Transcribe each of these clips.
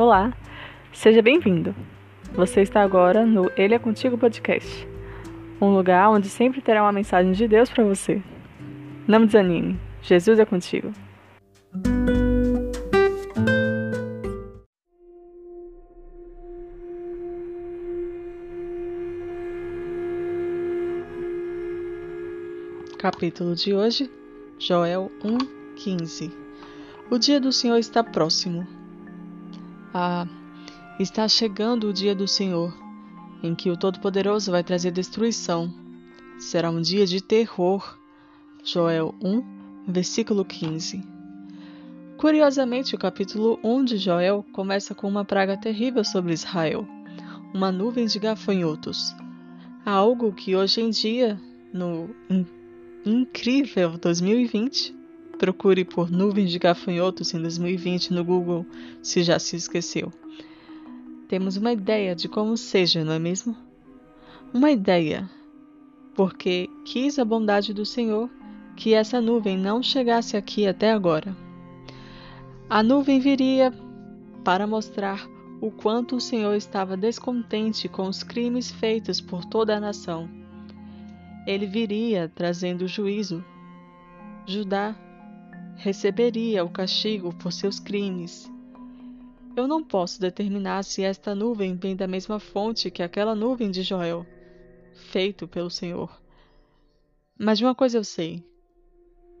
Olá, seja bem-vindo. Você está agora no Ele é Contigo Podcast, um lugar onde sempre terá uma mensagem de Deus para você. Não desanime, Jesus é contigo. Capítulo de hoje, Joel 1:15. O dia do Senhor está próximo. Ah, está chegando o dia do Senhor, em que o Todo-Poderoso vai trazer destruição. Será um dia de terror. Joel 1, versículo 15. Curiosamente, o capítulo 1 de Joel começa com uma praga terrível sobre Israel, uma nuvem de gafanhotos. Algo que hoje em dia, no incrível 2020. Procure por nuvens de gafanhotos em 2020 no Google se já se esqueceu. Temos uma ideia de como seja, não é mesmo? Uma ideia, porque quis a bondade do Senhor que essa nuvem não chegasse aqui até agora. A nuvem viria para mostrar o quanto o Senhor estava descontente com os crimes feitos por toda a nação ele viria trazendo juízo. Judá receberia o castigo por seus crimes. Eu não posso determinar se esta nuvem vem da mesma fonte que aquela nuvem de Joel, feito pelo Senhor. Mas uma coisa eu sei: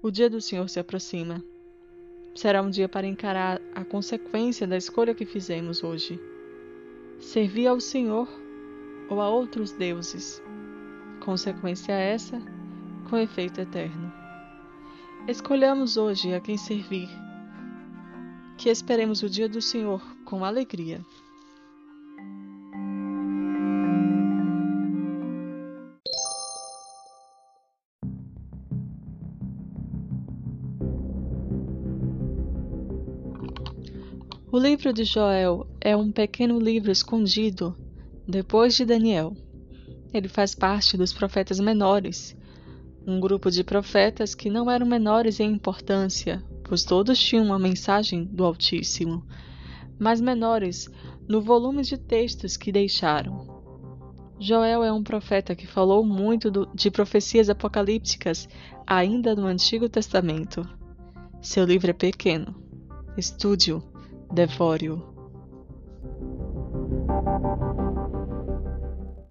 o dia do Senhor se aproxima. Será um dia para encarar a consequência da escolha que fizemos hoje. Servir ao Senhor ou a outros deuses consequência essa com efeito eterno. Escolhamos hoje a quem servir, que esperemos o dia do Senhor com alegria. O livro de Joel é um pequeno livro escondido depois de Daniel. Ele faz parte dos profetas menores, um grupo de profetas que não eram menores em importância, pois todos tinham uma mensagem do Altíssimo, mas menores no volume de textos que deixaram. Joel é um profeta que falou muito do, de profecias apocalípticas ainda no Antigo Testamento. Seu livro é pequeno. Estude-o, devore-o.